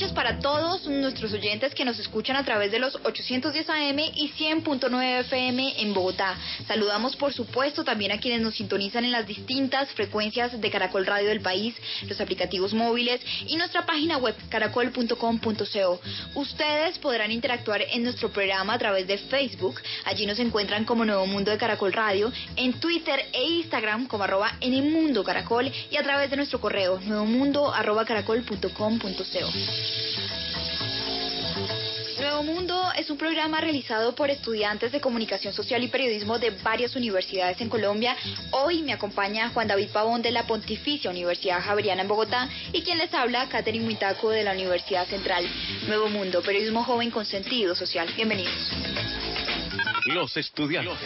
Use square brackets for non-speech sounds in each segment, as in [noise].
Noches para todos nuestros oyentes que nos escuchan a través de los 810 AM y 100.9 FM en Bogotá. Saludamos por supuesto también a quienes nos sintonizan en las distintas frecuencias de Caracol Radio del país, los aplicativos móviles y nuestra página web caracol.com.co. Ustedes podrán interactuar en nuestro programa a través de Facebook, allí nos encuentran como Nuevo Mundo de Caracol Radio, en Twitter e Instagram como arroba en caracol y a través de nuestro correo nuevomundo arroba caracol.com.co. Nuevo Mundo es un programa realizado por estudiantes de comunicación social y periodismo de varias universidades en Colombia. Hoy me acompaña Juan David Pavón de la Pontificia Universidad Javeriana en Bogotá y quien les habla, Catherine Muitaco de la Universidad Central. Nuevo Mundo, periodismo joven con sentido social. Bienvenidos. Los estudiantes.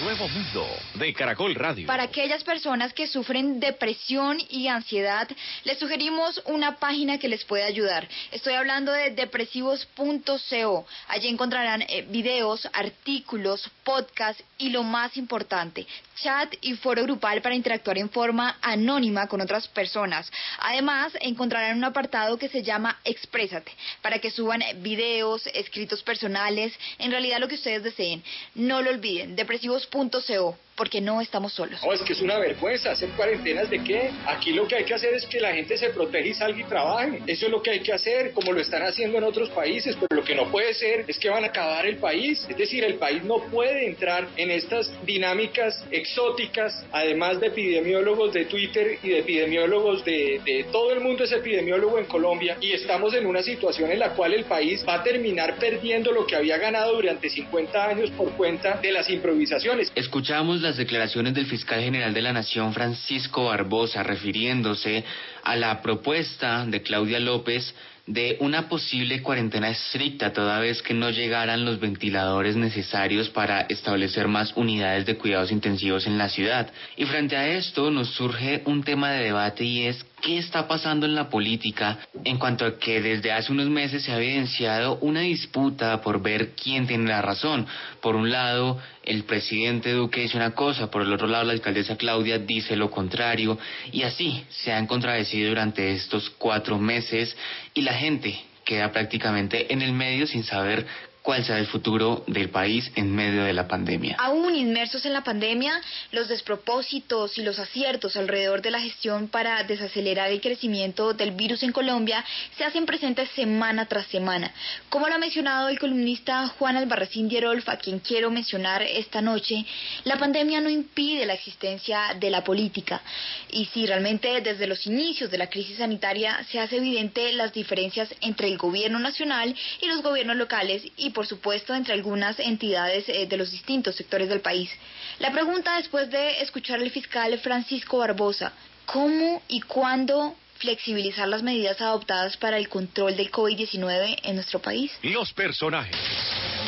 Nuevo Mundo de Caracol Radio. Para aquellas personas que sufren depresión y ansiedad, les sugerimos una página que les puede ayudar. Estoy hablando de depresivos.co. Allí encontrarán eh, videos, artículos, podcasts y lo más importante, chat y foro grupal para interactuar en forma anónima con otras personas. Además, encontrarán un apartado que se llama Exprésate, para que suban videos, escritos personales, en realidad lo que ustedes deseen. No lo olviden, depresivos.co porque no estamos solos. No, es que es una vergüenza hacer cuarentenas de qué. Aquí lo que hay que hacer es que la gente se proteja y salga y trabaje. Eso es lo que hay que hacer, como lo están haciendo en otros países, pero lo que no puede ser es que van a acabar el país. Es decir, el país no puede entrar en estas dinámicas exóticas, además de epidemiólogos de Twitter y de epidemiólogos de, de todo el mundo es epidemiólogo en Colombia y estamos en una situación en la cual el país va a terminar perdiendo lo que había ganado durante 50 años por cuenta de las improvisaciones. Escuchamos las declaraciones del fiscal general de la Nación, Francisco Barbosa, refiriéndose a la propuesta de Claudia López de una posible cuarentena estricta toda vez que no llegaran los ventiladores necesarios para establecer más unidades de cuidados intensivos en la ciudad. Y frente a esto nos surge un tema de debate y es qué está pasando en la política en cuanto a que desde hace unos meses se ha evidenciado una disputa por ver quién tiene la razón. Por un lado, el presidente Duque dice una cosa, por el otro lado la alcaldesa Claudia dice lo contrario y así se han contradecido durante estos cuatro meses y la gente queda prácticamente en el medio sin saber cuál será el futuro del país en medio de la pandemia. Aún inmersos en la pandemia, los despropósitos y los aciertos alrededor de la gestión para desacelerar el crecimiento del virus en Colombia se hacen presentes semana tras semana. Como lo ha mencionado el columnista Juan Albarracín Dierolf, a quien quiero mencionar esta noche, la pandemia no impide la existencia de la política. Y si realmente desde los inicios de la crisis sanitaria se hace evidente las diferencias entre el gobierno nacional y los gobiernos locales y por supuesto entre algunas entidades eh, de los distintos sectores del país. La pregunta después de escuchar al fiscal Francisco Barbosa, ¿cómo y cuándo flexibilizar las medidas adoptadas para el control del COVID-19 en nuestro país? Los personajes.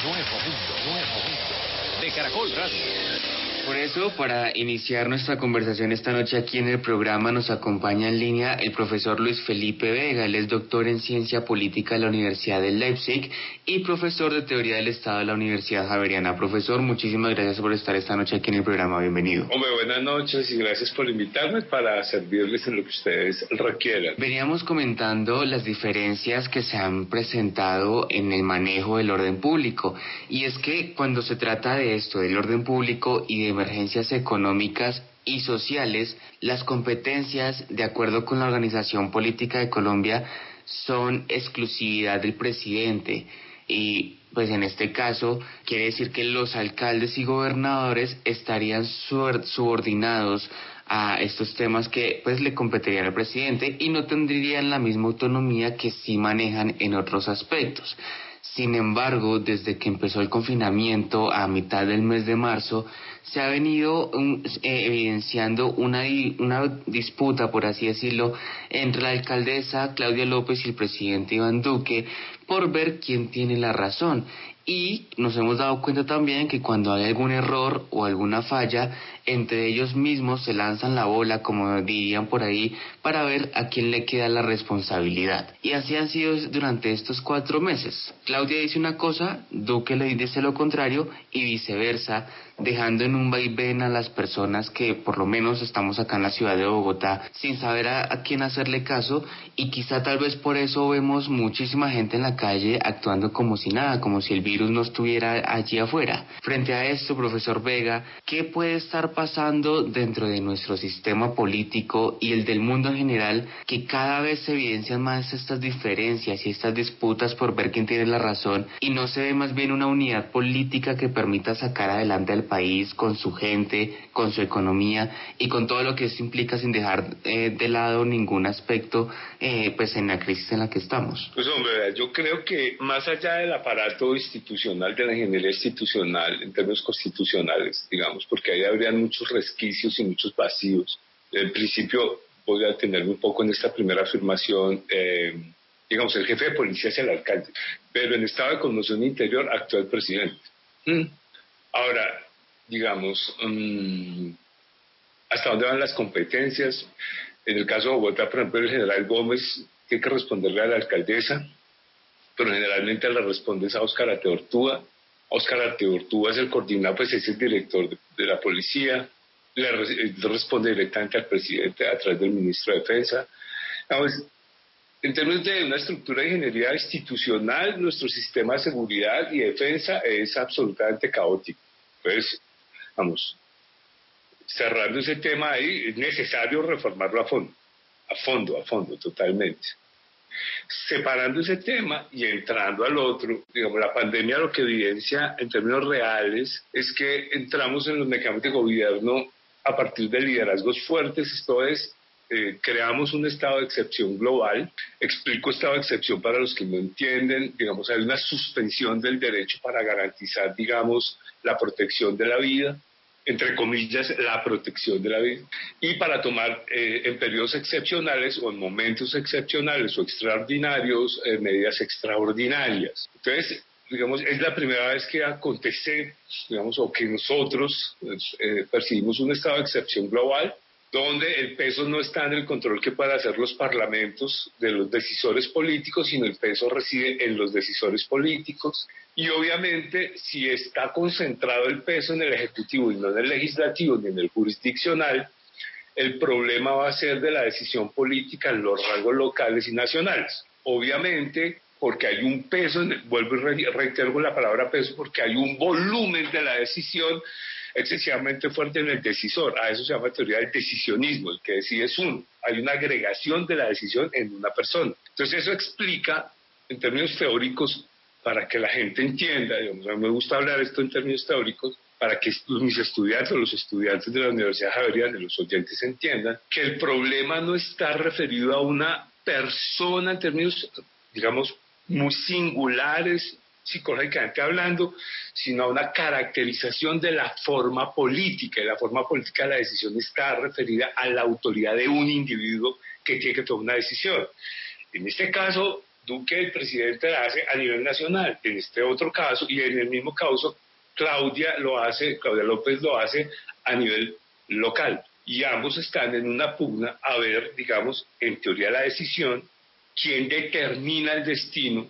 Nuevo Mundo, Nuevo Mundo de Caracol Radio. Por eso, para iniciar nuestra conversación esta noche aquí en el programa, nos acompaña en línea el profesor Luis Felipe Vega. Él es doctor en ciencia política de la Universidad de Leipzig y profesor de teoría del Estado de la Universidad Javeriana. Profesor, muchísimas gracias por estar esta noche aquí en el programa. Bienvenido. Hombre, buenas noches y gracias por invitarme para servirles en lo que ustedes requieran. Veníamos comentando las diferencias que se han presentado en el manejo del orden público. Y es que cuando se trata de esto, del orden público y de emergencias económicas y sociales, las competencias, de acuerdo con la Organización Política de Colombia, son exclusividad del presidente. Y pues en este caso quiere decir que los alcaldes y gobernadores estarían subordinados a estos temas que pues le competirían al presidente y no tendrían la misma autonomía que sí manejan en otros aspectos. Sin embargo, desde que empezó el confinamiento a mitad del mes de marzo, se ha venido um, eh, evidenciando una, una disputa, por así decirlo, entre la alcaldesa Claudia López y el presidente Iván Duque por ver quién tiene la razón. Y nos hemos dado cuenta también que cuando hay algún error o alguna falla, entre ellos mismos se lanzan la bola, como dirían por ahí, para ver a quién le queda la responsabilidad. Y así han sido durante estos cuatro meses. Claudia dice una cosa, Duque le dice lo contrario y viceversa, dejando en un vaivén a las personas que por lo menos estamos acá en la ciudad de Bogotá sin saber a, quién hacerle caso y quizá tal vez por eso vemos muchísima gente en la calle actuando como si nada, como si el virus no estuviera allí afuera. Frente a esto, profesor Vega, ¿qué puede estar pasando dentro de nuestro sistema político y el del mundo en general que cada vez se evidencian más estas diferencias y estas disputas por ver quién tiene la razón y no se ve más bien una unidad política que permita sacar adelante al país, con su gente, con su economía y con todo lo que eso implica sin dejar eh, de lado ningún aspecto eh, pues en la crisis en la que estamos. Pues hombre, yo creo que más allá del aparato institucional, de la ingeniería institucional, en términos constitucionales, digamos, porque ahí habrían muchos resquicios y muchos vacíos. En principio, voy a detenerme un poco en esta primera afirmación. Eh, digamos, el jefe de policía es el alcalde, pero en estado de conmoción interior actúa el presidente. Mm. Ahora, digamos, mm, hasta dónde van las competencias. En el caso de Bogotá, por ejemplo, el general Gómez tiene que responderle a la alcaldesa, pero generalmente le responde a Óscar Ateortúa. Óscar Ateortúa es el coordinador, pues es el director de, la policía, le, responde directamente al presidente a través del ministro de Defensa. en términos de una estructura de ingeniería institucional, nuestro sistema de seguridad y defensa es absolutamente caótico. Entonces, vamos, cerrando ese tema ahí, es necesario reformarlo a fondo, a fondo, a fondo, totalmente. Separando ese tema y entrando al otro, digamos, la pandemia lo que evidencia en términos reales es que entramos en los mecanismos de gobierno a partir de liderazgos fuertes, esto es, eh, creamos un estado de excepción global. Explico estado de excepción para los que no entienden. Digamos, hay una suspensión del derecho para garantizar, digamos, la protección de la vida entre comillas, la protección de la vida, y para tomar eh, en periodos excepcionales o en momentos excepcionales o extraordinarios eh, medidas extraordinarias. Entonces, digamos, es la primera vez que acontece, digamos, o que nosotros eh, percibimos un estado de excepción global donde el peso no está en el control que puedan hacer los parlamentos de los decisores políticos, sino el peso reside en los decisores políticos. Y obviamente, si está concentrado el peso en el Ejecutivo y no en el Legislativo ni en el jurisdiccional, el problema va a ser de la decisión política en los rangos locales y nacionales. Obviamente, porque hay un peso, vuelvo y reitero la palabra peso, porque hay un volumen de la decisión excesivamente fuerte en el decisor. A eso se llama teoría del decisionismo, el que decide es uno. Hay una agregación de la decisión en una persona. Entonces eso explica, en términos teóricos, para que la gente entienda, digamos, a mí me gusta hablar esto en términos teóricos, para que mis estudiantes, los estudiantes de la Universidad Javeriana los oyentes entiendan que el problema no está referido a una persona en términos, digamos, muy singulares psicológicamente hablando, sino a una caracterización de la forma política. Y la forma política de la decisión está referida a la autoridad de un individuo que tiene que tomar una decisión. En este caso, Duque, el presidente, la hace a nivel nacional. En este otro caso, y en el mismo caso, Claudia lo hace, Claudia López lo hace a nivel local. Y ambos están en una pugna a ver, digamos, en teoría la decisión, quién determina el destino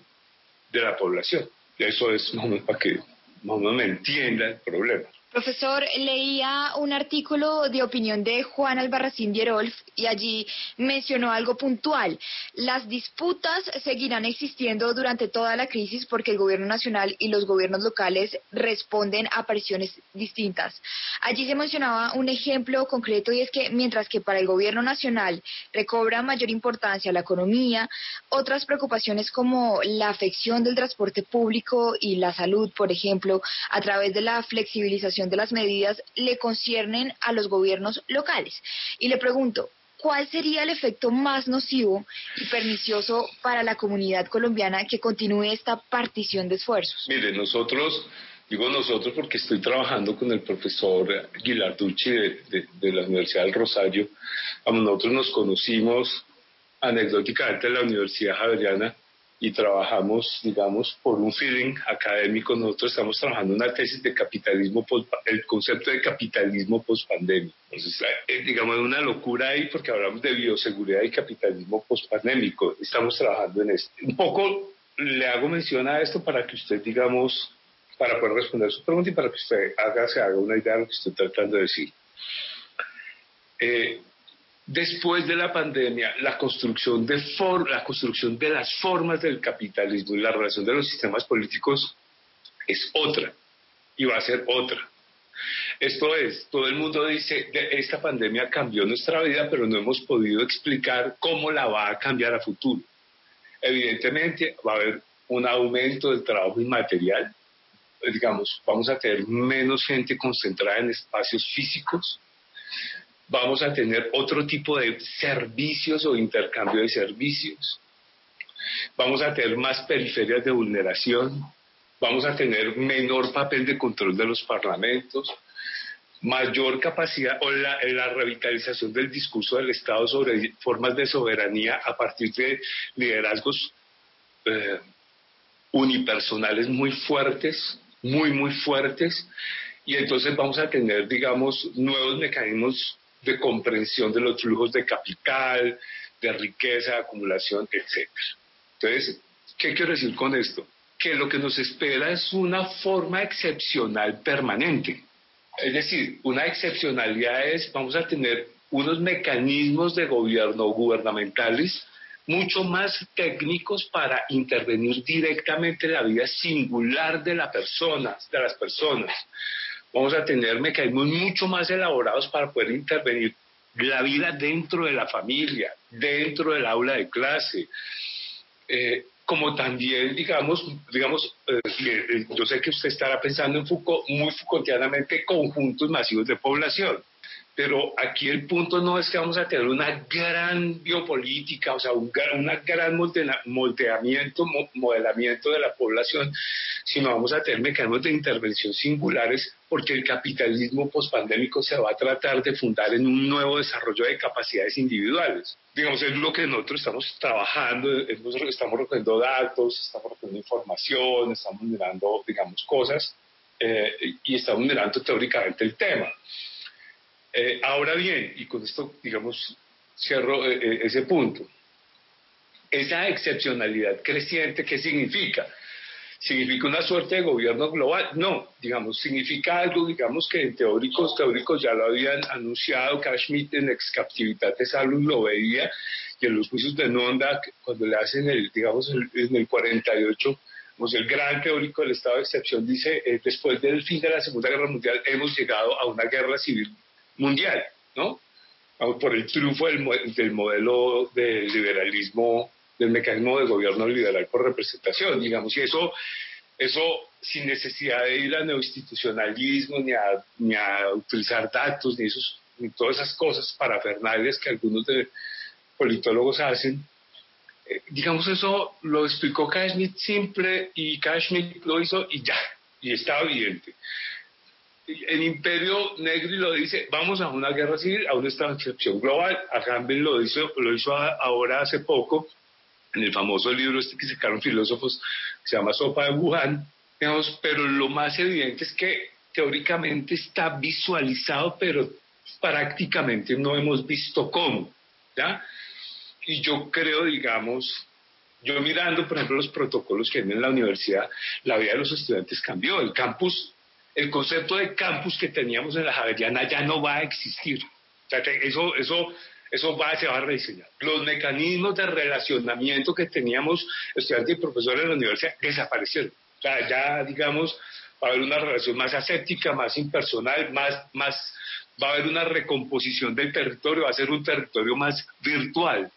de la población. Eso es más para que más me entienda el problema. Profesor, leía un artículo de opinión de Juan Albarracín Dierolf y allí mencionó algo puntual. Las disputas seguirán existiendo durante toda la crisis porque el gobierno nacional y los gobiernos locales responden a presiones distintas. Allí se mencionaba un ejemplo concreto y es que mientras que para el gobierno nacional recobra mayor importancia la economía, otras preocupaciones como la afección del transporte público y la salud, por ejemplo, a través de la flexibilización de las medidas le conciernen a los gobiernos locales. Y le pregunto, ¿cuál sería el efecto más nocivo y pernicioso para la comunidad colombiana que continúe esta partición de esfuerzos? Mire, nosotros Digo nosotros porque estoy trabajando con el profesor Guilarducci de, la Universidad del Rosario. Nosotros nos conocimos anecdóticamente en la Universidad Javeriana y trabajamos, digamos, por un feeling académico. Nosotros estamos trabajando una tesis de capitalismo, el concepto de capitalismo post-pandemia. Entonces, eh, digamos, una locura ahí porque hablamos de bioseguridad y capitalismo post-pandémico. Estamos trabajando en esto. Un poco le hago mención a esto para que usted, digamos, para poder responder su pregunta y para que usted haga, se haga una idea de lo que estoy tratando de decir. Eh, después de la pandemia, la construcción, de la construcción de las formas del capitalismo y la relación de los sistemas políticos es otra y va a ser otra. Esto es, todo el mundo dice, esta pandemia cambió nuestra vida, pero no hemos podido explicar cómo la va a cambiar a futuro. Evidentemente va a haber un aumento del trabajo inmaterial, digamos, vamos a tener menos gente concentrada en espacios físicos, vamos a tener otro tipo de servicios o intercambio de servicios, vamos a tener más periferias de vulneración, vamos a tener menor papel de control de los parlamentos, mayor capacidad o la, revitalización del discurso del Estado sobre formas de soberanía a partir de liderazgos eh, unipersonales muy fuertes, muy, muy fuertes, y entonces vamos a tener, digamos, nuevos mecanismos de comprensión de los flujos de capital, de riqueza, de acumulación, etc. Entonces, ¿qué quiero decir con esto? Que lo que nos espera es una forma excepcional permanente. Es decir, una excepcionalidad es, vamos a tener unos mecanismos de gobierno gubernamentales mucho más técnicos para intervenir directamente en la vida singular de la persona, de las personas. Vamos a tener mecanismos mucho más elaborados para poder intervenir la vida dentro de la familia, dentro del aula de clase. Eh, como también, digamos, digamos eh, eh, yo sé que usted estará pensando en Foucault, muy Foucaultianamente, conjuntos masivos de población. Pero aquí el punto no es que vamos a tener una gran biopolítica, o sea, un gran, una gran moldeamiento, modelamiento de la población, sino vamos a tener mecanismos de intervención singulares porque el capitalismo pospandémico se va a tratar de fundar en un nuevo desarrollo de capacidades individuales. Digamos, es lo que nosotros estamos trabajando, estamos recogiendo datos, estamos recogiendo información, estamos mirando, digamos, cosas eh, y estamos mirando teóricamente el tema. Eh, ahora bien, y con esto, digamos, cierro eh, eh, ese punto, esa excepcionalidad creciente, ¿qué significa? ¿Significa una suerte de gobierno global? No, digamos, significa algo, digamos, que en teóricos, teóricos ya lo habían anunciado, Schmitt en Ex Captivitate Salus lo veía, y en los juicios de Nonda, cuando le hacen el, digamos, en el 48, pues el gran teórico del estado de excepción dice, después del fin de la Segunda Guerra Mundial hemos llegado a una guerra civil mundial, ¿no? Por el triunfo del, del modelo del liberalismo, del mecanismo de gobierno liberal por representación, digamos, y eso, eso sin necesidad de ir a neoinstitucionalismo, ni a, utilizar datos, ni, esos, ni todas esas cosas parafernales que algunos politólogos hacen, eh, digamos, eso lo explicó Kashmir simple y Kashmir lo hizo y ya, y estaba evidente el imperio negro lo dice, vamos a una guerra civil, a una excepción global. A Campbell lo hizo, lo hizo ahora hace poco, en el famoso libro este que sacaron filósofos, se llama Sopa de Wuhan, digamos, pero lo más evidente es que teóricamente está visualizado, pero prácticamente no hemos visto cómo, ¿ya? Y yo creo, digamos, yo mirando, por ejemplo, los protocolos que hay en la universidad, la vida de los estudiantes cambió. El campus el concepto de campus que teníamos en la Javeriana ya no va a existir. O sea, eso, eso, eso va, se va a rediseñar. Los mecanismos de relacionamiento que teníamos estudiantes y profesores en la universidad desaparecieron. O sea, ya, digamos, va a haber una relación más aséptica, más impersonal, más, más, va a haber una recomposición del territorio, va a ser un territorio más virtual.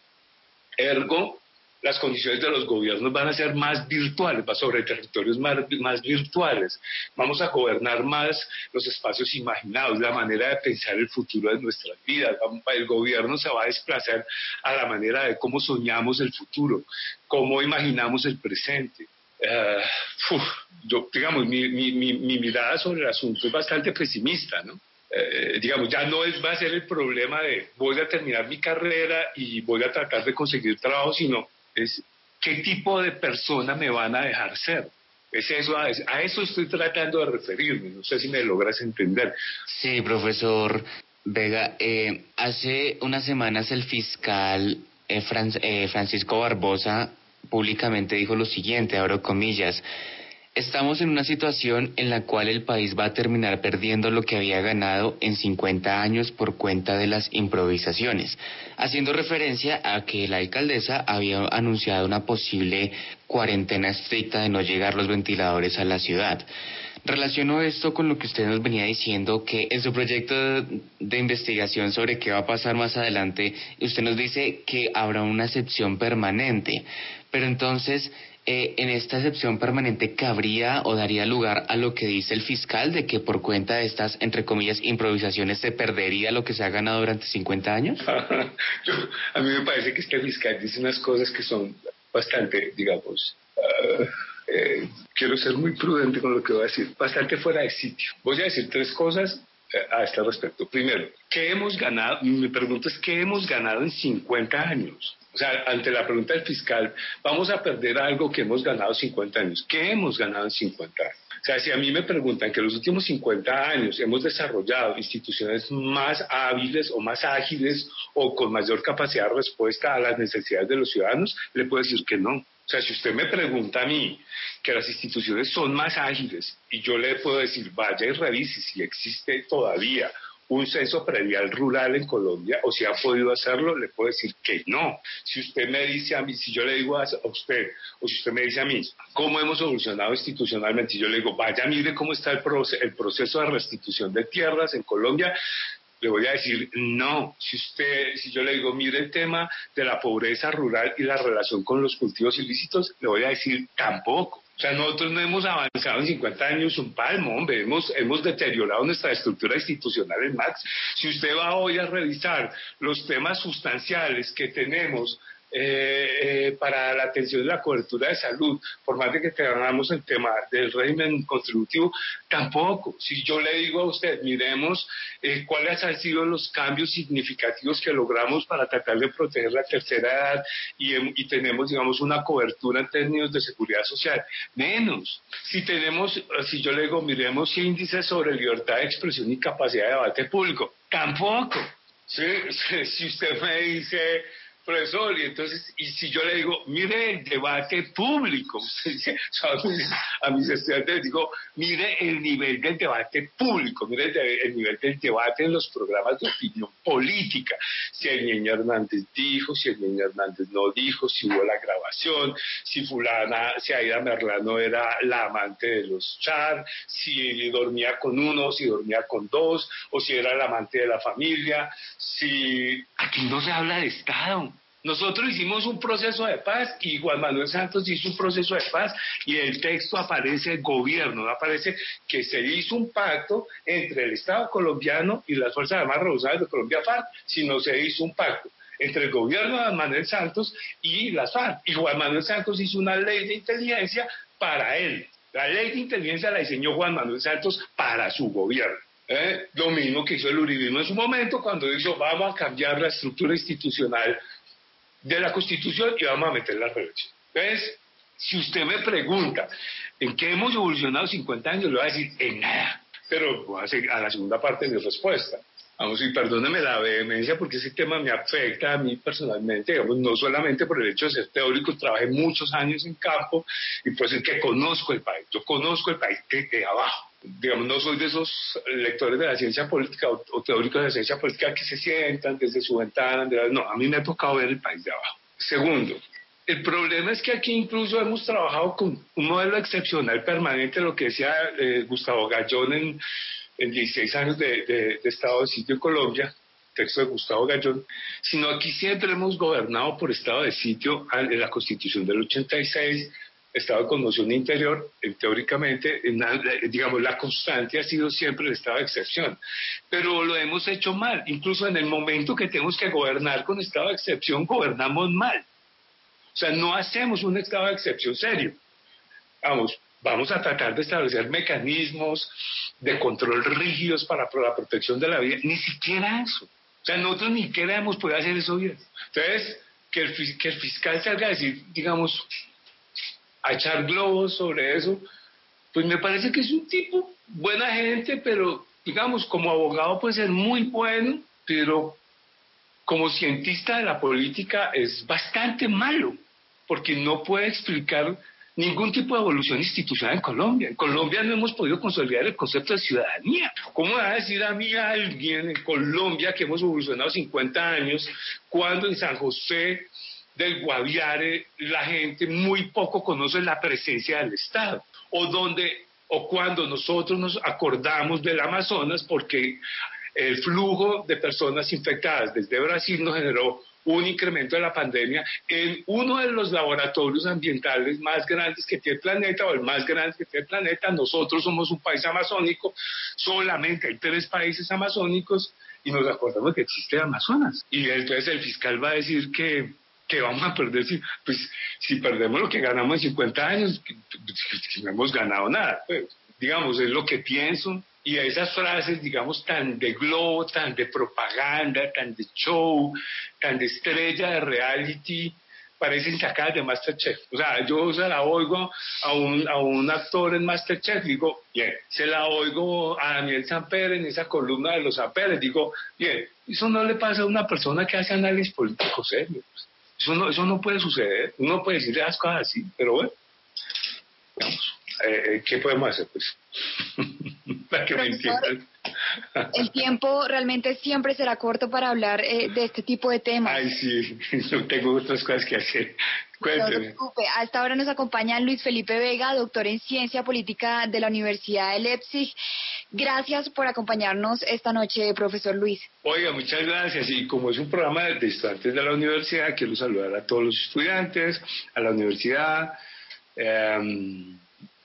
Ergo, las condiciones de los gobiernos van a ser más virtuales, va sobre territorios más, más virtuales. Vamos a gobernar más los espacios imaginados, la manera de pensar el futuro de nuestras vidas. El gobierno se va a desplazar a la manera de cómo soñamos el futuro, cómo imaginamos el presente. eh, yo, digamos, mi, mi, mi, mirada sobre el asunto es bastante pesimista, ¿no? Eh, digamos, ya no es, va a ser el problema de voy a terminar mi carrera y voy a tratar de conseguir trabajo, sino es qué tipo de persona me van a dejar ser. Es eso, a, eso estoy tratando de referirme, no sé si me logras entender. Sí, profesor Vega, eh, hace unas semanas el fiscal Francisco Barbosa públicamente dijo lo siguiente, abro comillas, Estamos en una situación en la cual el país va a terminar perdiendo lo que había ganado en 50 años por cuenta de las improvisaciones, haciendo referencia a que la alcaldesa había anunciado una posible cuarentena estricta de no llegar los ventiladores a la ciudad. Relaciono esto con lo que usted nos venía diciendo, que en su proyecto de investigación sobre qué va a pasar más adelante, usted nos dice que habrá una excepción permanente. Pero entonces, eh, en esta excepción permanente cabría o daría lugar a lo que dice el fiscal de que por cuenta de estas, entre comillas, improvisaciones se perdería lo que se ha ganado durante 50 años? [laughs] a mí me parece que este fiscal dice unas cosas que son bastante, digamos, ah, eh, quiero ser muy prudente con lo que voy a decir, bastante fuera de sitio. Voy a decir tres cosas eh, a este respecto. Primero, ¿qué hemos ganado? Mi pregunta es, ¿qué hemos ganado en 50 años? O sea, ante la pregunta del fiscal, vamos a perder algo que hemos ganado 50 años. ¿Qué hemos ganado en 50 años? O sea, si a mí me preguntan que en los últimos 50 años hemos desarrollado instituciones más hábiles o más ágiles o con mayor capacidad de respuesta a las necesidades de los ciudadanos, le puedo decir que no. O sea, si usted me pregunta a mí que las instituciones son más ágiles y yo le puedo decir, vaya y revise si existe todavía un censo predial rural en Colombia o si ha podido hacerlo, le puedo decir que no. Si usted me dice a mí, si yo le digo a usted, o si usted me dice a mí, ¿cómo hemos evolucionado institucionalmente? Yo le digo, vaya, mire cómo está el, el proceso de restitución de tierras en Colombia, le voy a decir no. Si usted, si yo le digo, mire el tema de la pobreza rural y la relación con los cultivos ilícitos, le voy a decir tampoco. O sea, nosotros no hemos avanzado en 50 años un palmo, hombre, hemos, hemos deteriorado nuestra estructura institucional en Max. Si usted va hoy a revisar los temas sustanciales que tenemos eh, eh, para la atención de la cobertura de salud, por más de que tengamos el tema del régimen contributivo, tampoco. Si yo le digo a usted, miremos eh, cuáles han sido los cambios significativos que logramos para tratar de proteger la tercera edad y, em, y tenemos, digamos, una cobertura en términos de seguridad social, menos. Si tenemos, si yo le digo, miremos índices sobre libertad de expresión y capacidad de debate público, tampoco. [laughs] si usted me dice profesor, y entonces, y si yo le digo, mire el debate público, [laughs] a mis estudiantes les digo, mire el nivel del debate público, mire el, nivel del debate en los programas de opinión política, si el niño Hernández dijo, si el niño Hernández no dijo, si hubo la grabación, si fulana, si Aida Merlano era la amante de los char, si dormía con uno, si dormía con dos, o si era la amante de la familia, si aquí no se habla de Estado. Nosotros hicimos un proceso de paz y Juan Manuel Santos hizo un proceso de paz y el texto aparece gobierno, no aparece que se hizo un pacto entre el Estado colombiano y las Fuerzas Armadas Revolucionarias de Colombia FARC, sino se hizo un pacto entre el gobierno de Juan Manuel Santos y las FARC. Y Juan Manuel Santos hizo una ley de inteligencia para él. La ley de inteligencia la diseñó Juan Manuel Santos para su gobierno. ¿eh? Lo mismo que hizo el Uribismo en su momento cuando dijo vamos a cambiar la estructura institucional de la Constitución y vamos a meter la reelección. Entonces, si usted me pregunta en qué hemos evolucionado 50 años, le voy a decir en nada. Pero voy a, seguir a la segunda parte de mi respuesta. Vamos, y perdóneme la vehemencia porque ese tema me afecta a mí personalmente, digamos, no solamente por el hecho de ser teórico, trabajé muchos años en campo y pues es que conozco el país, yo conozco el país de abajo digamos, no soy de esos lectores de la ciencia política o, teóricos de la ciencia política que se sientan desde su ventana. no, a mí me ha tocado ver el país de abajo. Segundo, el problema es que aquí incluso hemos trabajado con un modelo excepcional permanente, lo que decía eh, Gustavo Gallón en, en 16 años de, de, de estado de sitio en Colombia, texto de Gustavo Gallón, sino aquí siempre hemos gobernado por estado de sitio en la Constitución del 86, estado de conmoción interior, eh, teóricamente, digamos, la constante ha sido siempre el estado de excepción. Pero lo hemos hecho mal. Incluso en el momento que tenemos que gobernar con estado de excepción, gobernamos mal. O sea, no hacemos un estado de excepción serio. vamos, vamos a tratar de establecer mecanismos de control rígidos para la protección de la vida. Ni siquiera eso. O sea, nosotros ni siquiera hemos podido hacer eso bien. Entonces, que el, que el fiscal salga a decir, digamos, a echar globos sobre eso, pues me parece que es un tipo buena gente, pero digamos, como abogado puede ser muy bueno, pero como cientista de la política es bastante malo, porque no puede explicar ningún tipo de evolución institucional en Colombia. En Colombia no hemos podido consolidar el concepto de ciudadanía. ¿Cómo va a decir a mí alguien en Colombia que hemos evolucionado 50 años cuando en San José del Guaviare la gente muy poco conoce la presencia del Estado? O donde o cuando nosotros nos acordamos del Amazonas porque el flujo de personas infectadas desde Brasil nos generó un incremento de la pandemia en uno de los laboratorios ambientales más grandes que tiene el planeta o el más grande que tiene el planeta. Nosotros somos un país amazónico, solamente hay tres países amazónicos y nos acordamos que existe Amazonas. Y entonces el fiscal va a decir que, que vamos a perder, si, pues si perdemos lo que ganamos en 50 años, que, no hemos ganado nada. Pues, digamos, es lo que pienso y esas frases, digamos, tan de globo, tan de propaganda, tan de show, tan de estrella de reality, parecen sacadas de Masterchef. O sea, yo se la oigo a un, a un actor en Masterchef, digo, bien, se la oigo a Daniel Samper en esa columna de los Samperes, digo, bien, eso no le pasa a una persona que hace análisis político serio. Eso no, eso no puede suceder. Uno puede decir las cosas así, pero bueno, digamos. Eh, eh, ¿qué podemos hacer? Pues, [laughs] para que me entiendan. El tiempo realmente siempre será corto para hablar eh, de este tipo de temas. Ay, sí, [laughs] no tengo otras cosas que hacer. Cuénteme. No se preocupe. A esta hora nos acompaña Luis Felipe Vega, doctor en Ciencia Política de la Universidad de Leipzig. Gracias por acompañarnos esta noche, profesor Luis. Oiga, muchas gracias. Y como es un programa de estudiantes de la universidad, quiero saludar a todos los estudiantes, a la universidad. Eh,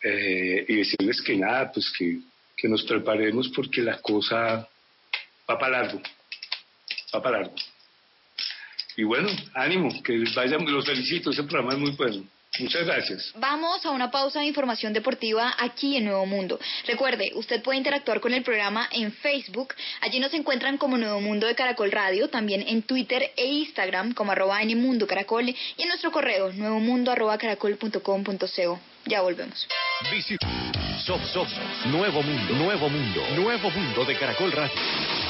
eh, y decirles que nada, pues que, que nos preparemos porque la cosa va para largo, va para largo. Y bueno, ánimo, que vayan, los felicito, ese programa es muy bueno. Muchas gracias. Vamos a una pausa de información deportiva aquí en Nuevo Mundo. Recuerde, usted puede interactuar con el programa en Facebook. Allí nos encuentran como Nuevo Mundo de Caracol Radio, también en Twitter e Instagram como arroba Mundo Caracol y en nuestro correo arroba caracol.com.co. Ya volvemos. Visita Nuevo Mundo, Nuevo Mundo, Nuevo Mundo de Caracol Radio.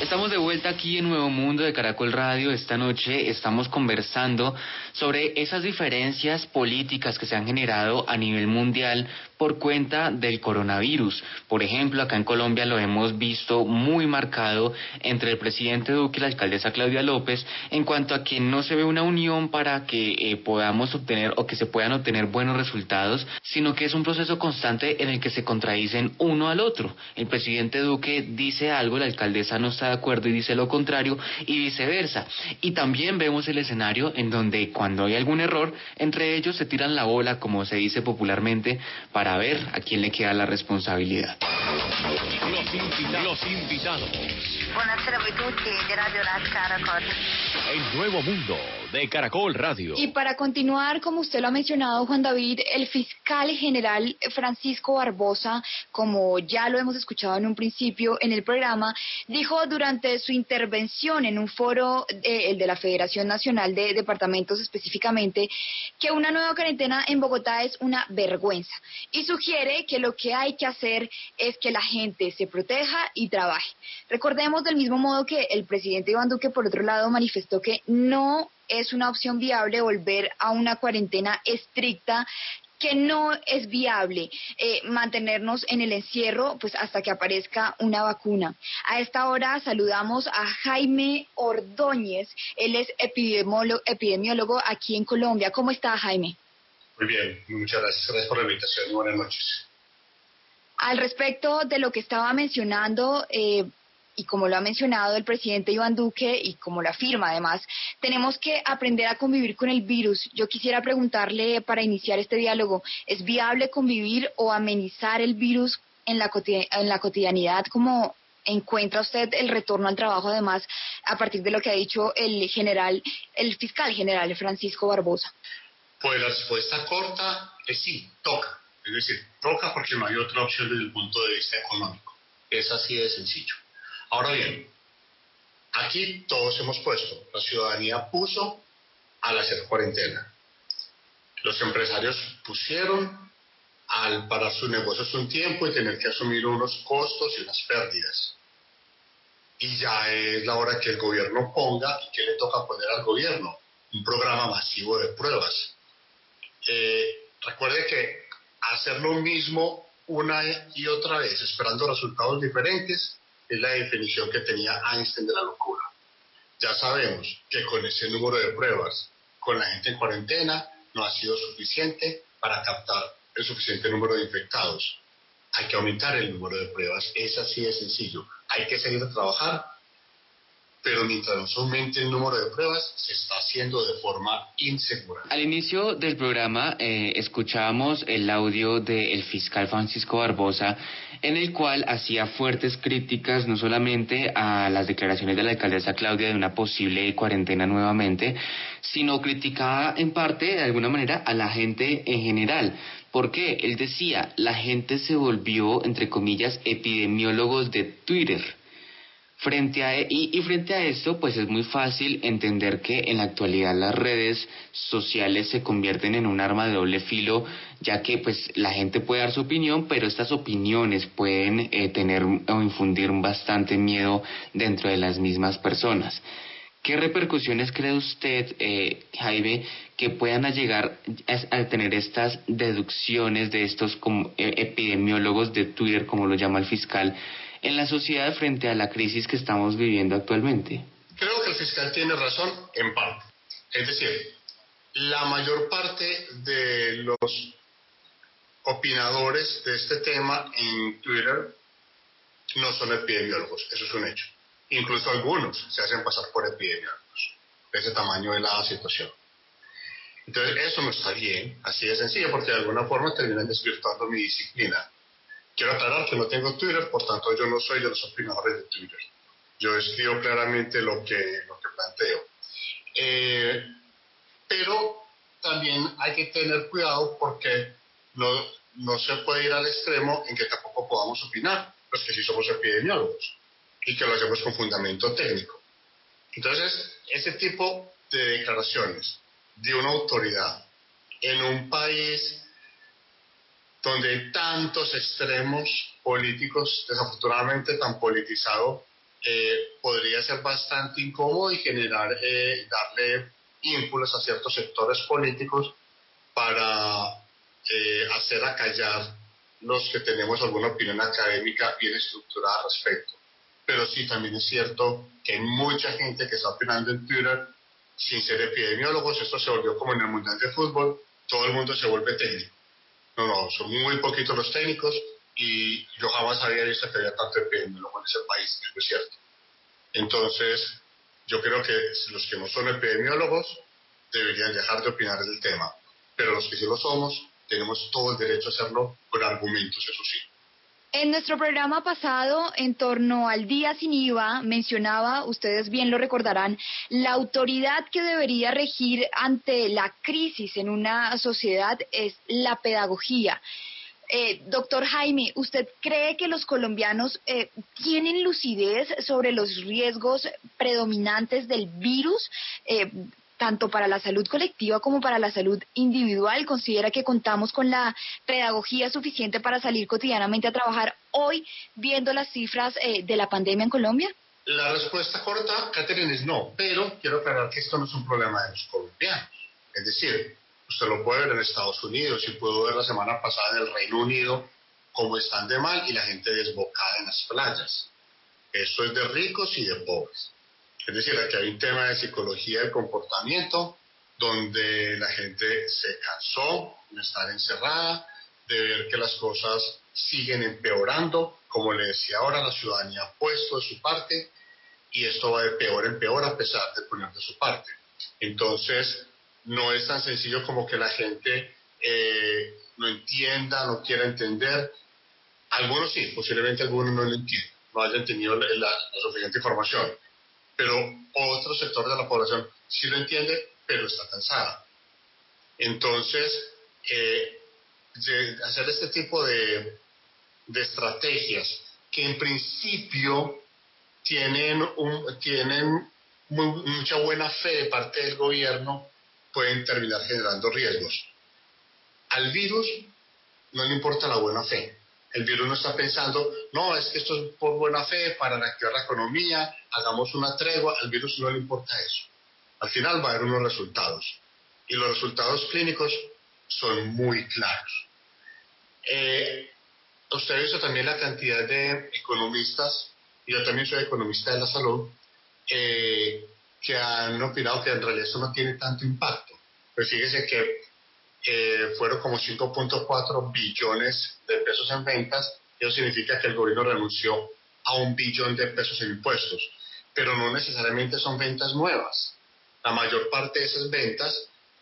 Estamos de vuelta aquí en Nuevo Mundo de Caracol Radio. Esta noche estamos conversando sobre esas diferencias políticas que se han generado a nivel mundial por cuenta del coronavirus. Por ejemplo, acá en Colombia lo hemos visto muy marcado entre el presidente Duque y la alcaldesa Claudia López en cuanto a que no se ve una unión para que eh, podamos obtener o que se puedan obtener buenos resultados, sino que es un proceso constante en el que se contradicen uno al otro. El presidente Duque dice algo, la alcaldesa no está de acuerdo y dice lo contrario y viceversa. Y también vemos el escenario en donde cuando hay algún error, entre ellos se tiran la bola, como se dice popularmente, para ver a quién le queda la responsabilidad. Los, invitados. El nuevo mundo de Caracol Radio. Y para continuar, como usted lo ha mencionado, Juan David, el fiscal general Francisco Barbosa, como ya lo hemos escuchado en un principio en el programa, dijo durante su intervención en un foro, el de la Federación Nacional de Departamentos específicamente, que una nueva cuarentena en Bogotá es una vergüenza y sugiere que lo que hay que hacer es que la gente se proteja y trabaje. Recordemos del mismo modo que el presidente Iván Duque, por otro lado, manifestó que no es una opción viable volver a una cuarentena estricta que no es viable eh, mantenernos en el encierro pues hasta que aparezca una vacuna. A esta hora saludamos a Jaime Ordóñez, él es epidemiólogo, epidemiólogo aquí en Colombia. ¿Cómo está Jaime? Muy bien, muchas gracias. Gracias por la invitación. Buenas noches. Al respecto de lo que estaba mencionando, eh, y como lo ha mencionado el presidente Iván Duque y como lo afirma además, tenemos que aprender a convivir con el virus. Yo quisiera preguntarle para iniciar este diálogo, ¿es viable convivir o amenizar el virus en la, en la cotidianidad como encuentra usted el retorno al trabajo además a partir de lo que ha dicho el general, el fiscal general Francisco Barbosa? Pues la respuesta corta es sí, toca. Es decir, toca porque no hay otra opción desde el punto de vista económico. Es así de sencillo. Ahora bien, aquí todos hemos puesto, la ciudadanía puso al hacer cuarentena. Los empresarios pusieron al parar sus negocios un tiempo y tener que asumir unos costos y unas pérdidas. Y ya es la hora que el gobierno ponga y que le toca poner al gobierno un programa masivo de pruebas. Eh, recuerde que hacer lo mismo una y otra vez, esperando resultados diferentes, es la definición que tenía Einstein de la locura. Ya sabemos que con ese número de pruebas, con la gente en cuarentena, no ha sido suficiente para captar el suficiente número de infectados. Hay que aumentar el número de pruebas, es así de sencillo. Hay que seguir a trabajar pero mientras aumente el número de pruebas, se está haciendo de forma insegura. Al inicio del programa eh, escuchábamos el audio del fiscal Francisco Barbosa, en el cual hacía fuertes críticas no solamente a las declaraciones de la alcaldesa Claudia de una posible cuarentena nuevamente, sino criticaba en parte, de alguna manera, a la gente en general. ¿Por qué? Él decía, la gente se volvió, entre comillas, epidemiólogos de Twitter Frente a, e, y, y, frente a esto, pues es muy fácil entender que en la actualidad las redes sociales se convierten en un arma de doble filo, ya que pues la gente puede dar su opinión, pero estas opiniones pueden eh, tener o infundir bastante miedo dentro de las mismas personas. ¿Qué repercusiones cree usted, eh, Jaime, que puedan llegar a, tener estas deducciones de estos como, eh, epidemiólogos de Twitter, como lo llama el fiscal, en la sociedad frente a la crisis que estamos viviendo actualmente? Creo que el fiscal tiene razón en parte. Es decir, la mayor parte de los opinadores de este tema en Twitter no son epidemiólogos, eso es un hecho. Incluso algunos se hacen pasar por epidemiólogos, de ese tamaño de la situación. Entonces, eso no está bien, así de sencillo, porque de alguna forma terminan desvirtuando mi disciplina. Quiero aclarar que no tengo Twitter, por tanto yo no soy de los opinadores de Twitter. Yo escribo claramente lo que, lo que planteo. Eh, pero también hay que tener cuidado porque no, no se puede ir al extremo en que tampoco podamos opinar, los que sí somos epidemiólogos, y que lo hacemos con fundamento técnico. Entonces, ese tipo de declaraciones de una autoridad en un país donde hay tantos extremos políticos, desafortunadamente tan politizado, podría ser bastante incómodo y generar, eh, darle impulsos a ciertos sectores políticos para eh, hacer acallar los que tenemos alguna opinión académica bien estructurada al respecto. Pero sí, también es cierto que hay mucha gente que está opinando en Twitter sin ser epidemiólogos. Esto se volvió como en el Mundial de Fútbol, todo el mundo se vuelve técnico. No, no, son muy poquitos los técnicos y yo jamás había visto que había tanto epidemiólogo en ese país, es cierto. Entonces, yo creo que los que no son epidemiólogos deberían dejar de opinar del tema, pero los que sí lo somos tenemos todo el derecho a hacerlo con argumentos, eso sí. En nuestro programa pasado, en torno al día sin IVA, mencionaba, ustedes bien lo recordarán, la autoridad que debería regir ante la crisis en una sociedad es la pedagogía. Eh, doctor Jaime, ¿usted cree que los colombianos eh, tienen lucidez sobre los riesgos predominantes del virus? Eh, tanto para la salud colectiva como para la salud individual? ¿Considera que contamos con la pedagogía suficiente para salir cotidianamente a trabajar hoy viendo las cifras eh, de la pandemia en Colombia? La respuesta corta, Catherine, es no, pero quiero aclarar que esto no es un problema de los colombianos. Es decir, usted lo puede ver en Estados Unidos y pudo ver la semana pasada en el Reino Unido cómo están de mal y la gente desbocada en las playas. Esto es de ricos y de pobres. Es decir, aquí hay un tema de psicología del comportamiento donde la gente se cansó de estar encerrada, de ver que las cosas siguen empeorando. Como le decía ahora, la ciudadanía ha puesto de su parte y esto va de peor en peor a pesar de poner de su parte. Entonces, no es tan sencillo como que la gente eh, no entienda, no quiera entender. Algunos sí, posiblemente algunos no lo entiendan, no hayan tenido la suficiente información pero otro sector de la población sí lo entiende, pero está cansada. Entonces, eh, hacer este tipo de, de estrategias que en principio tienen, tienen mucha buena fe de parte del gobierno, pueden terminar generando riesgos. Al virus no le importa la buena fe. El virus no está pensando, no, es que esto es por buena fe, para reactivar la economía, hagamos una tregua. Al virus no le importa eso. Al final va a haber unos resultados. Y los resultados clínicos son muy claros. Eh, usted ha visto también la cantidad de economistas, y yo también soy economista de la salud, eh, que han opinado que en realidad esto no tiene tanto impacto. Pues fíjese que eh, fueron como 5.4 billones de pesos en ventas, eso significa que el gobierno renunció a un billón de pesos en impuestos, pero no necesariamente son ventas nuevas. La mayor parte de esas ventas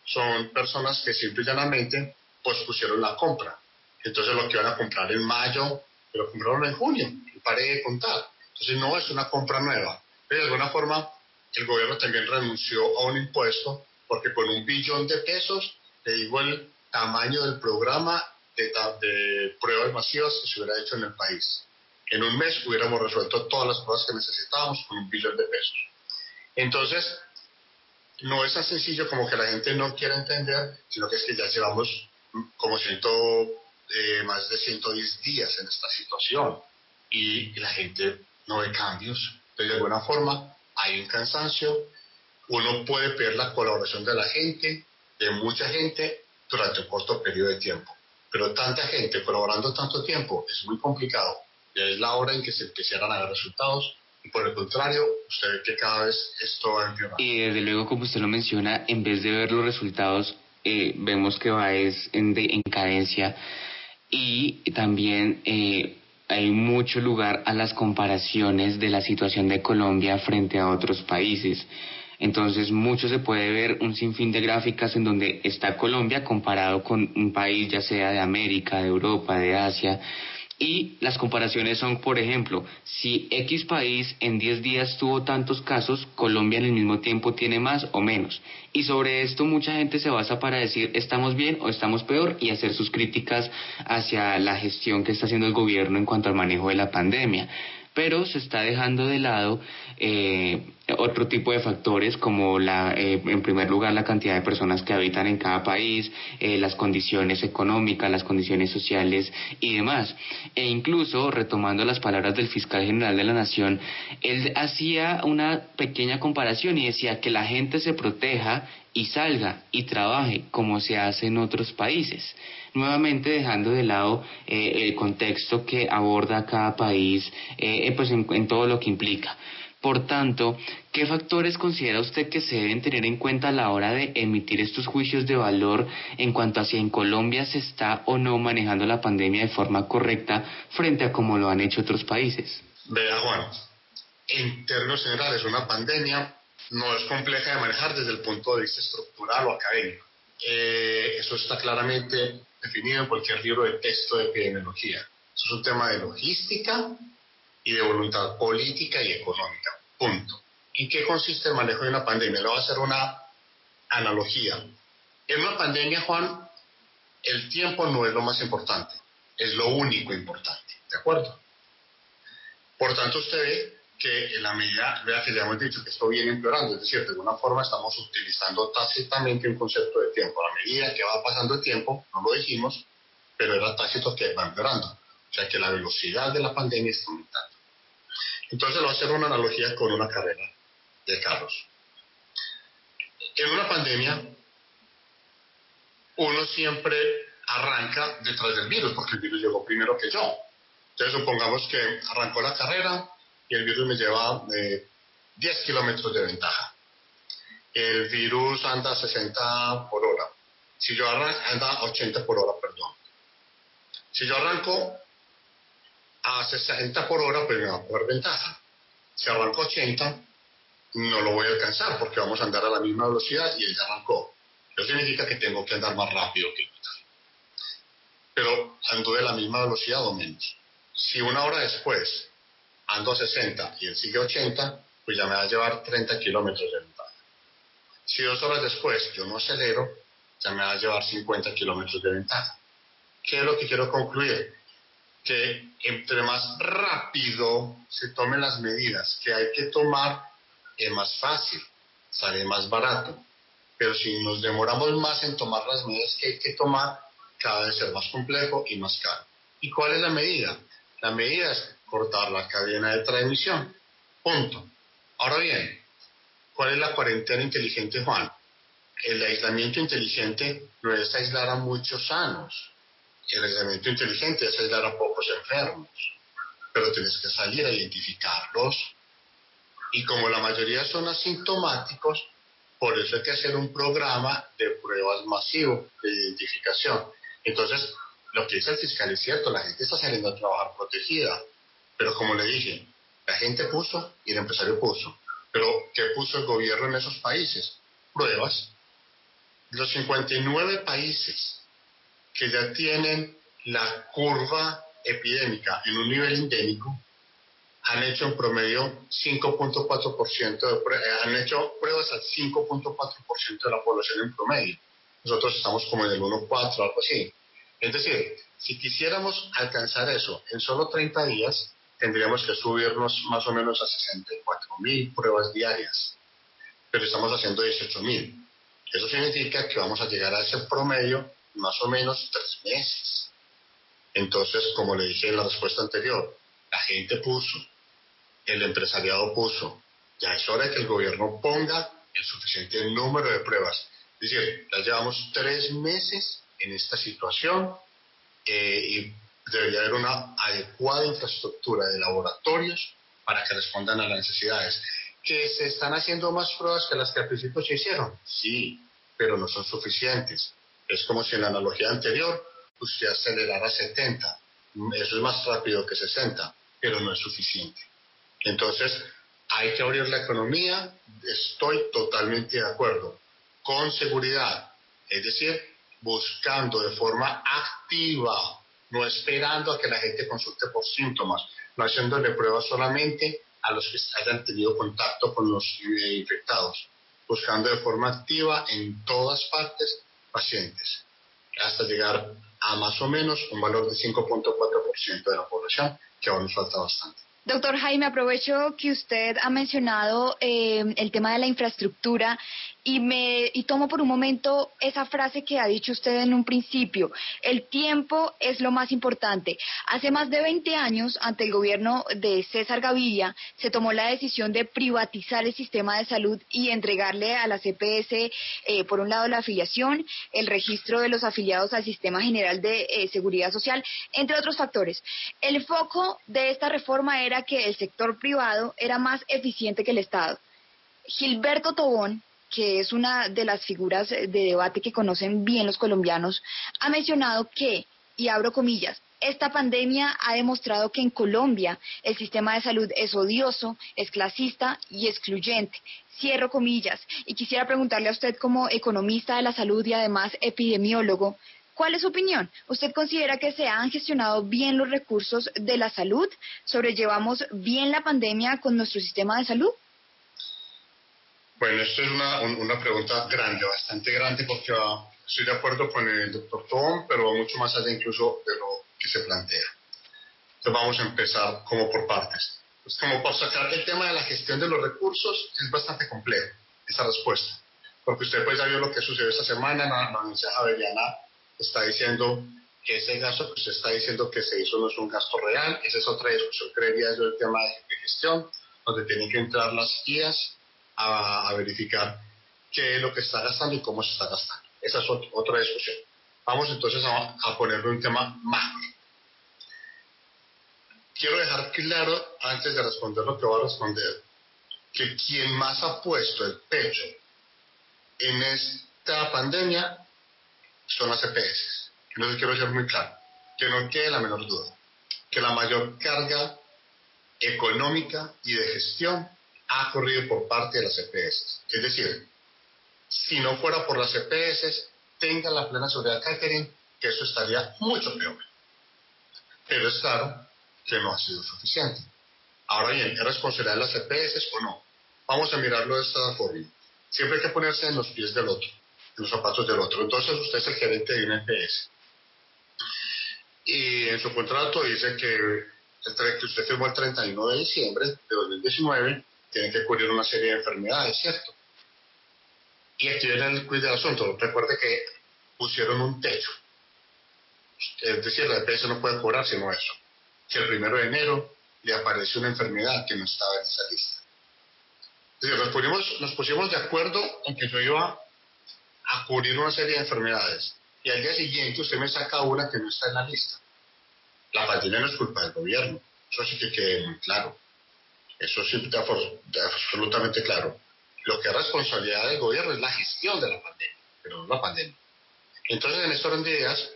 son personas que simple y llanamente pospusieron la compra. Entonces lo que iban a comprar en mayo, lo compraron en junio, y paré de contar. Entonces no es una compra nueva. Pero de alguna forma el gobierno también renunció a un impuesto porque con un billón de pesos le digo el tamaño del programa de, de, pruebas masivas que se hubiera hecho en el país. En un mes hubiéramos resuelto todas las pruebas que necesitábamos con un billón de pesos. Entonces, no es tan sencillo como que la gente no quiera entender, sino que es que ya llevamos como ciento, eh, más de 110 días en esta situación y, la gente no ve cambios. Entonces, de alguna forma, hay un cansancio, uno puede pedir la colaboración de la gente, de mucha gente, durante un corto periodo de tiempo. Pero tanta gente colaborando tanto tiempo es muy complicado. Ya es la hora en que se empezaran a ver resultados y por el contrario, usted ve que cada vez esto va empeorando. Y desde luego, como usted lo menciona, en vez de ver los resultados, eh, vemos que va es en, de, cadencia y también eh, hay mucho lugar a las comparaciones de la situación de Colombia frente a otros países. Entonces, mucho se puede ver un sinfín de gráficas en donde está Colombia comparado con un país ya sea de América, de Europa, de Asia. Y las comparaciones son, por ejemplo, si X país en 10 días tuvo tantos casos, Colombia en el mismo tiempo tiene más o menos. Y sobre esto mucha gente se basa para decir estamos bien o estamos peor y hacer sus críticas hacia la gestión que está haciendo el gobierno en cuanto al manejo de la pandemia pero se está dejando de lado eh, otro tipo de factores como la, eh, en primer lugar la cantidad de personas que habitan en cada país, eh, las condiciones económicas, las condiciones sociales y demás. E incluso, retomando las palabras del fiscal general de la Nación, él hacía una pequeña comparación y decía que la gente se proteja y salga y trabaje como se hace en otros países nuevamente dejando de lado eh, el contexto que aborda cada país eh, eh, pues en, todo lo que implica. Por tanto, ¿qué factores considera usted que se deben tener en cuenta a la hora de emitir estos juicios de valor en cuanto a si en Colombia se está o no manejando la pandemia de forma correcta frente a como lo han hecho otros países? Vea, Juan, en términos generales, una pandemia no es compleja de manejar desde el punto de vista estructural o académico. eso está claramente definido en cualquier libro de texto de epidemiología. Eso es un tema de logística y de voluntad política y económica. Punto. ¿En qué consiste el manejo de una pandemia? Le voy a hacer una analogía. En una pandemia, Juan, el tiempo no es lo más importante, es lo único importante. ¿De acuerdo? Por tanto, usted ve que en la medida, vea que ya hemos dicho que esto viene empeorando, es decir, de alguna forma estamos utilizando tácitamente un concepto de tiempo. A medida que va pasando el tiempo, no lo dijimos, pero era tácito que va empeorando. O sea que la velocidad de la pandemia está aumentando. Entonces, lo voy a hacer una analogía con una carrera de carros. En una pandemia, uno siempre arranca detrás del virus, porque el virus llegó primero que yo. Entonces, supongamos que arrancó la carrera, y el virus me lleva 10 eh, kilómetros de ventaja. El virus anda a 60 por hora. Si yo arranco, anda a 80 por hora, perdón. Si yo arranco a 60 por hora, pues me va a poner ventaja. Si arranco a 80, no lo voy a alcanzar porque vamos a andar a la misma velocidad y él ya arrancó. Eso significa que tengo que andar más rápido que él. Pero ando de la misma velocidad o menos. Si una hora después ando a 60 y él sigue 80, pues ya me va a llevar 30 kilómetros de ventaja. Si dos horas después yo no acelero, ya me va a llevar 50 kilómetros de ventaja. ¿qué es lo que quiero concluir? Que entre más rápido se tomen las medidas que hay que tomar, es más fácil, sale más barato. Pero si nos demoramos más en tomar las medidas que hay que tomar, cada vez es más complejo y más caro. ¿Y cuál es la medida? La medida es cortar la cadena de transmisión. Punto. Ahora bien, ¿cuál es la cuarentena inteligente, Juan? El aislamiento inteligente no es aislar a muchos sanos. El aislamiento inteligente es aislar a pocos enfermos. Pero tienes que salir a identificarlos. Y como la mayoría son asintomáticos, por eso hay que hacer un programa de pruebas masivo de identificación. Entonces, lo que dice el fiscal es cierto, la gente está saliendo a trabajar protegida, pero como le dije, la gente puso y el empresario puso. Pero, ¿qué puso el gobierno en esos países? Pruebas. Los 59 países que ya tienen la curva epidémica en un nivel endémico han hecho en promedio 5.4% de pruebas, eh, han hecho pruebas al 5.4% de la población en promedio. Nosotros estamos como en el 1.4, algo así. Es decir, si quisiéramos alcanzar eso en solo 30 días, tendríamos que subirnos más o menos a 64 mil pruebas diarias, pero estamos haciendo 18 mil. Eso significa que vamos a llegar a ese promedio más o menos tres meses. Entonces, como le dije en la respuesta anterior, la gente puso, el empresariado puso, ya es hora de que el gobierno ponga el suficiente número de pruebas. Es decir, ya llevamos tres meses en esta situación eh, y debería haber una adecuada infraestructura de laboratorios para que respondan a las necesidades. ¿Que se están haciendo más pruebas que las que al principio se hicieron? Sí, pero no son suficientes. Es como si en la analogía anterior usted acelerara 70. Eso es más rápido que 60, pero no es suficiente. Entonces, hay que abrir la economía, estoy totalmente de acuerdo, con seguridad, es decir, buscando de forma activa no esperando a que la gente consulte por síntomas, no haciéndole pruebas solamente a los que hayan tenido contacto con los eh, infectados, buscando de forma activa en todas partes pacientes, hasta llegar a más o menos un valor de 5.4% de la población, que aún nos falta bastante. Doctor Jaime, aprovecho que usted ha mencionado eh, el tema de la infraestructura y me y tomo por un momento esa frase que ha dicho usted en un principio. El tiempo es lo más importante. Hace más de 20 años, ante el gobierno de César Gaviria, se tomó la decisión de privatizar el sistema de salud y entregarle a la CPS, eh, por un lado, la afiliación, el registro de los afiliados al Sistema General de eh, Seguridad Social, entre otros factores. El foco de esta reforma era que el sector privado era más eficiente que el Estado. Gilberto Tobón, que es una de las figuras de debate que conocen bien los colombianos, ha mencionado que, y abro comillas, esta pandemia ha demostrado que en Colombia el sistema de salud es odioso, es clasista y excluyente. Cierro comillas. Y quisiera preguntarle a usted como economista de la salud y además epidemiólogo, ¿Cuál es su opinión? ¿Usted considera que se han gestionado bien los recursos de la salud? ¿Sobrellevamos bien la pandemia con nuestro sistema de salud? Bueno, esto es una, pregunta grande, bastante grande, porque estoy de acuerdo con el doctor Tom, pero va mucho más allá incluso de lo que se plantea. Entonces vamos a empezar como por partes. Pues como por sacar el tema de la gestión de los recursos es bastante complejo esa respuesta, porque usted pues ya vio lo que sucedió esta semana, la, la Universidad Javeriana está diciendo que ese gasto que usted está diciendo que se hizo no es un gasto real, esa es otra discusión, creería yo, el tema de, gestión, donde tienen que entrar las guías a, verificar qué es lo que está gastando y cómo se está gastando. Esa es otra discusión. Vamos entonces a, a ponerle un tema macro. Quiero dejar claro, antes de responder lo que voy a responder, que quien más ha puesto el pecho en esta pandemia son las EPS. Entonces quiero ser muy claro, que no quede la menor duda, que la mayor carga económica y de gestión ha corrido por parte de las EPS. Es decir, si no fuera por las EPS, tenga la plena seguridad, Catherine, que eso estaría mucho peor. Pero es claro que no ha sido suficiente. Ahora bien, ¿es responsabilidad de las EPS o no? Vamos a mirarlo de esta forma. Siempre hay que ponerse en los pies del otro los zapatos del otro. Entonces usted es el gerente de una EPS. y en su contrato dice que el que usted firmó el 31 de diciembre de 2019 tiene que cubrir una serie de enfermedades, ¿cierto? Y aquí viene el quiz del asunto. Recuerde que pusieron un techo. Es decir, la EPS no puede cobrar sino eso. Que el primero de enero le apareció una enfermedad que no estaba en esa lista. Es decir, nos pusimos, nos pusimos de acuerdo en que yo iba a cubrir una serie de enfermedades. Y al día siguiente usted me saca una que no está en la lista. La pandemia no es culpa del gobierno. Eso sí que quede muy claro. Eso está absolutamente claro. Lo que es responsabilidad del gobierno es la gestión de la pandemia, pero no la pandemia. Entonces, en estos de ideas,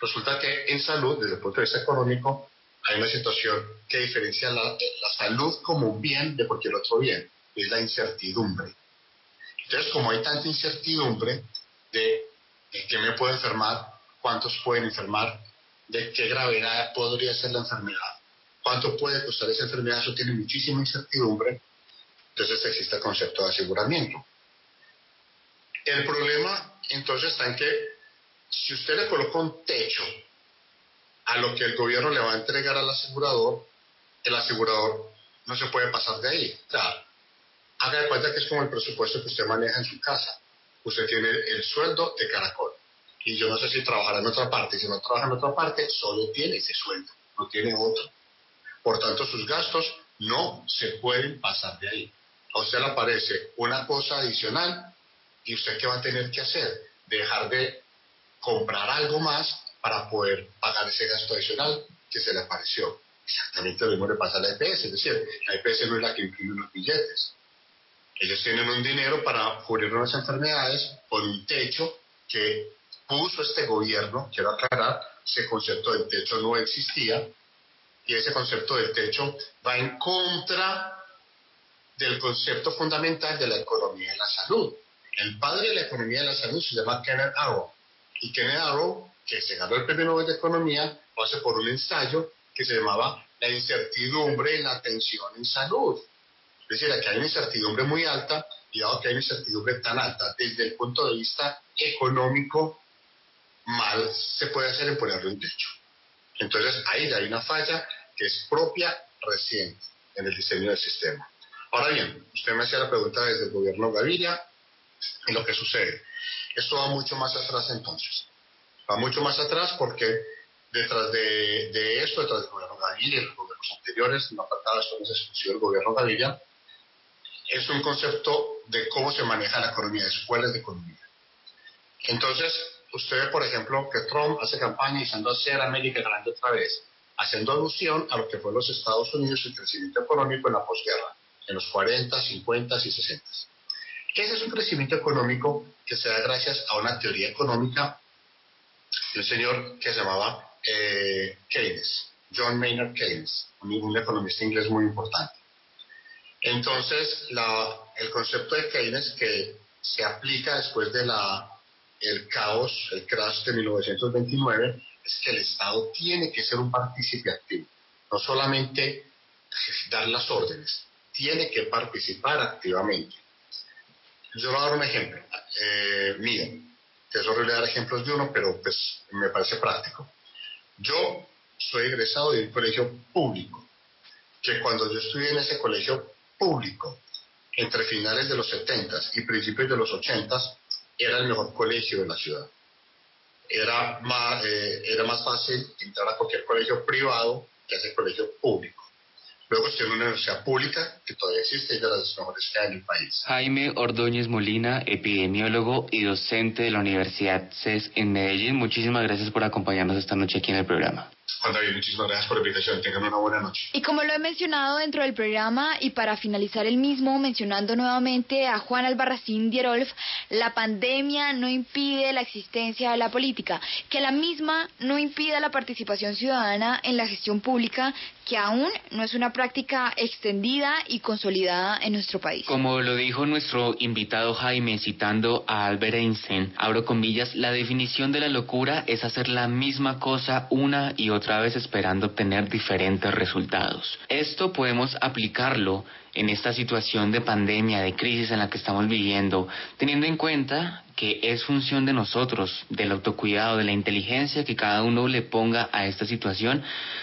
resulta que en salud, desde el punto de vista económico, hay una situación que diferencia la, salud como bien de cualquier otro bien, es la incertidumbre. Entonces, como hay tanta incertidumbre de en qué me puedo enfermar, cuántos pueden enfermar, de qué gravedad podría ser la enfermedad, cuánto puede costar esa enfermedad, eso tiene muchísima incertidumbre, entonces existe el concepto de aseguramiento. El problema entonces está en que si usted le coloca un techo a lo que el gobierno le va a entregar al asegurador, el asegurador no se puede pasar de ahí. O sea, haga de cuenta que es como el presupuesto que usted maneja en su casa. Usted tiene el sueldo de caracol. Y yo no sé si trabajará en otra parte. Si no trabaja en otra parte, solo tiene ese sueldo, no tiene otro. Por tanto, sus gastos no se pueden pasar de ahí. A usted le aparece una cosa adicional y usted qué va a tener que hacer? Dejar de comprar algo más para poder pagar ese gasto adicional que se le apareció. Exactamente lo mismo le pasa a la EPS, es decir, la EPS no es la que imprime los billetes. Ellos tienen un dinero para cubrir unas enfermedades por un techo que puso este gobierno, quiero aclarar, ese concepto del techo no existía, y ese concepto del techo va en contra del concepto fundamental de la economía de la salud. El padre de la economía de la salud se llama Kenneth Arrow. Y Kenneth Arrow, que se ganó el premio Nobel de Economía, lo hace por un ensayo que se llamaba La incertidumbre en la atención en salud. Es decir, aquí hay una incertidumbre muy alta y dado que hay una incertidumbre tan alta, desde el punto de vista económico, mal se puede hacer en ponerle un techo. Entonces, ahí hay una falla que es propia, reciente, en el diseño del sistema. Ahora bien, usted me hacía la pregunta desde el gobierno Gaviria y lo que sucede. Esto va mucho más atrás entonces. Va mucho más atrás porque detrás de, esto, detrás del gobierno Gaviria y los gobiernos anteriores, no faltaba esto no es del gobierno Gaviria, es un concepto de cómo se maneja la economía, de escuelas de economía. Entonces, usted ve, por ejemplo, que Trump hace campaña diciendo hacer América grande otra vez, haciendo alusión a lo que fue los Estados Unidos el crecimiento económico en la posguerra, en los 40, 50 y 60. Ese es un crecimiento económico que se da gracias a una teoría económica de un señor que se llamaba eh, Keynes, John Maynard Keynes, un, economista inglés muy importante. Entonces, el concepto de Keynes que se aplica después de la el caos, el crash de 1929, es que el Estado tiene que ser un partícipe activo, no solamente dar las órdenes, tiene que participar activamente. Yo voy a dar un ejemplo eh, mío, es horrible dar ejemplos de uno, pero pues me parece práctico. Yo soy egresado de un colegio público, que cuando yo estudié en ese colegio público, entre finales de los 70 y principios de los 80, era el mejor colegio de la ciudad. Era más, eh, era más fácil entrar a cualquier colegio privado que a ese colegio público. Luego estoy en una universidad pública que todavía existe y de las mejores que hay en el país. Jaime Ordóñez Molina, epidemiólogo y docente de la Universidad CES en Medellín. Muchísimas gracias por acompañarnos esta noche aquí en el programa. Juan David, muchísimas gracias por la invitación. Tengan una buena noche. Y como lo he mencionado dentro del programa y para finalizar el mismo, mencionando nuevamente a Juan Albarracín Dierolf, la pandemia no impide la existencia de la política, que la misma no impida la participación ciudadana en la gestión pública, que aún no es una práctica extendida y consolidada en nuestro país. Como lo dijo nuestro invitado Jaime citando a Albert Einstein, abro comillas, la definición de la locura es hacer la misma cosa una y otra vez esperando obtener diferentes resultados. Esto podemos aplicarlo en esta situación de pandemia, de crisis en la que estamos viviendo, teniendo en cuenta que es función de nosotros, del autocuidado, de la inteligencia que cada uno le ponga a esta situación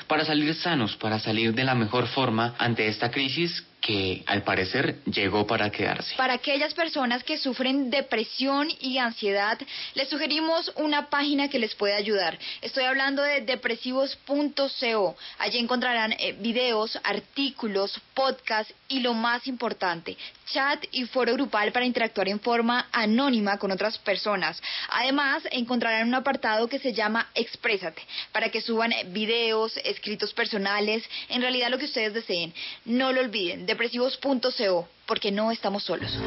para salir sanos, para salir de la mejor forma ante esta crisis que al parecer llegó para quedarse. Para aquellas personas que sufren depresión y ansiedad, les sugerimos una página que les puede ayudar. Estoy hablando de depresivos.co. Allí encontrarán eh, videos, artículos, podcasts y lo más importante, chat y foro grupal para interactuar en forma anónima con otras personas. Además, encontrarán un apartado que se llama Exprésate, para que suban videos, escritos personales, en realidad lo que ustedes deseen. No lo olviden, depresivos.co, porque no estamos solos.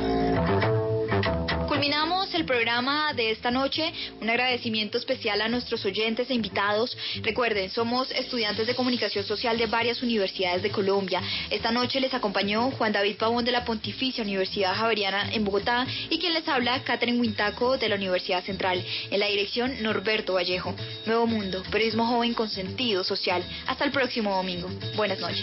Culminamos el programa de esta noche. Un agradecimiento especial a nuestros oyentes e invitados. Recuerden, somos estudiantes de comunicación social de varias universidades de Colombia. Esta noche les acompañó Juan David Pavón de la Pontificia Universidad Javeriana en Bogotá y quien les habla, Catherine Huintaco de la Universidad Central. En la dirección, Norberto Vallejo. Nuevo Mundo, periodismo joven con sentido social. Hasta el próximo domingo. Buenas noches.